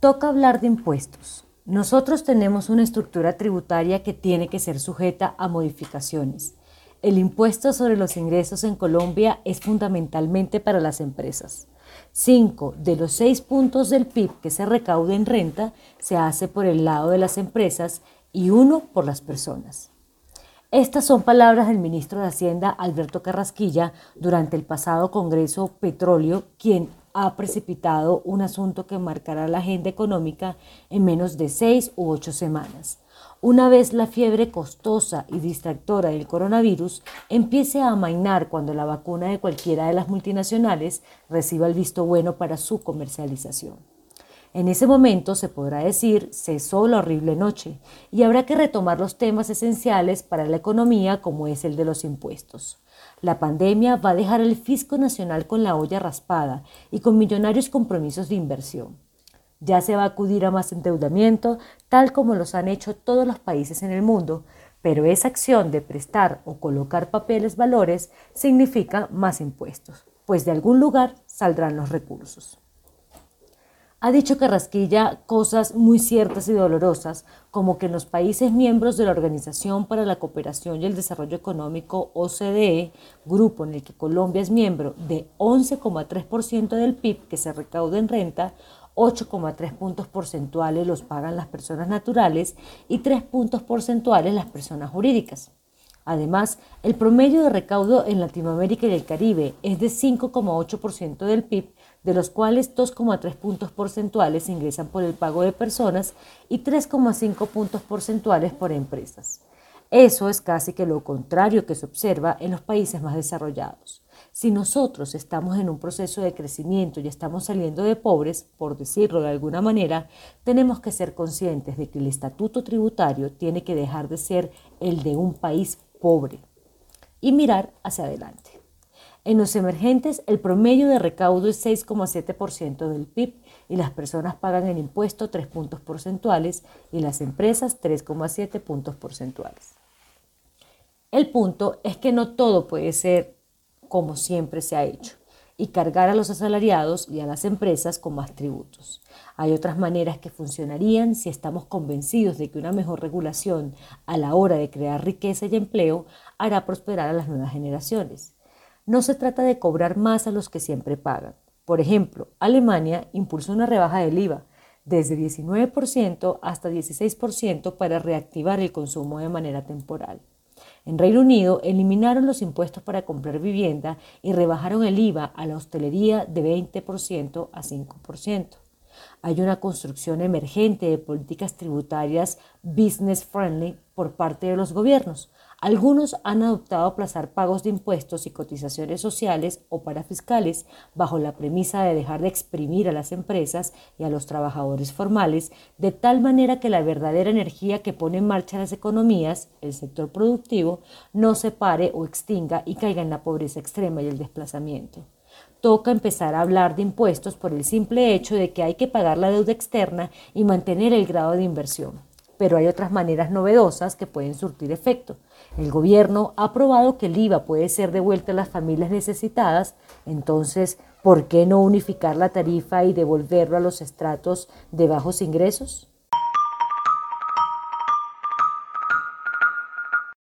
Toca hablar de impuestos. Nosotros tenemos una estructura tributaria que tiene que ser sujeta a modificaciones. El impuesto sobre los ingresos en Colombia es fundamentalmente para las empresas. Cinco de los seis puntos del PIB que se recauda en renta se hace por el lado de las empresas y uno por las personas. Estas son palabras del ministro de Hacienda Alberto Carrasquilla durante el pasado Congreso Petróleo, quien ha precipitado un asunto que marcará la agenda económica en menos de seis u ocho semanas. Una vez la fiebre costosa y distractora del coronavirus empiece a amainar cuando la vacuna de cualquiera de las multinacionales reciba el visto bueno para su comercialización. En ese momento se podrá decir cesó la horrible noche y habrá que retomar los temas esenciales para la economía como es el de los impuestos. La pandemia va a dejar al fisco nacional con la olla raspada y con millonarios compromisos de inversión. Ya se va a acudir a más endeudamiento, tal como los han hecho todos los países en el mundo, pero esa acción de prestar o colocar papeles valores significa más impuestos, pues de algún lugar saldrán los recursos. Ha dicho Carrasquilla cosas muy ciertas y dolorosas, como que en los países miembros de la Organización para la Cooperación y el Desarrollo Económico OCDE, grupo en el que Colombia es miembro, de 11,3% del PIB que se recauda en renta, 8,3 puntos porcentuales los pagan las personas naturales y 3 puntos porcentuales las personas jurídicas. Además, el promedio de recaudo en Latinoamérica y el Caribe es de 5,8% del PIB de los cuales 2,3 puntos porcentuales ingresan por el pago de personas y 3,5 puntos porcentuales por empresas. Eso es casi que lo contrario que se observa en los países más desarrollados. Si nosotros estamos en un proceso de crecimiento y estamos saliendo de pobres, por decirlo de alguna manera, tenemos que ser conscientes de que el estatuto tributario tiene que dejar de ser el de un país pobre y mirar hacia adelante. En los emergentes, el promedio de recaudo es 6,7% del PIB y las personas pagan el impuesto 3 puntos porcentuales y las empresas 3,7 puntos porcentuales. El punto es que no todo puede ser como siempre se ha hecho y cargar a los asalariados y a las empresas con más tributos. Hay otras maneras que funcionarían si estamos convencidos de que una mejor regulación a la hora de crear riqueza y empleo hará prosperar a las nuevas generaciones. No se trata de cobrar más a los que siempre pagan. Por ejemplo, Alemania impulsó una rebaja del IVA desde 19% hasta 16% para reactivar el consumo de manera temporal. En Reino Unido eliminaron los impuestos para comprar vivienda y rebajaron el IVA a la hostelería de 20% a 5%. Hay una construcción emergente de políticas tributarias business friendly por parte de los gobiernos, algunos han adoptado aplazar pagos de impuestos y cotizaciones sociales o parafiscales bajo la premisa de dejar de exprimir a las empresas y a los trabajadores formales, de tal manera que la verdadera energía que pone en marcha las economías, el sector productivo, no se pare o extinga y caiga en la pobreza extrema y el desplazamiento. Toca empezar a hablar de impuestos por el simple hecho de que hay que pagar la deuda externa y mantener el grado de inversión pero hay otras maneras novedosas que pueden surtir efecto. El gobierno ha probado que el IVA puede ser devuelto a las familias necesitadas, entonces, ¿por qué no unificar la tarifa y devolverlo a los estratos de bajos ingresos?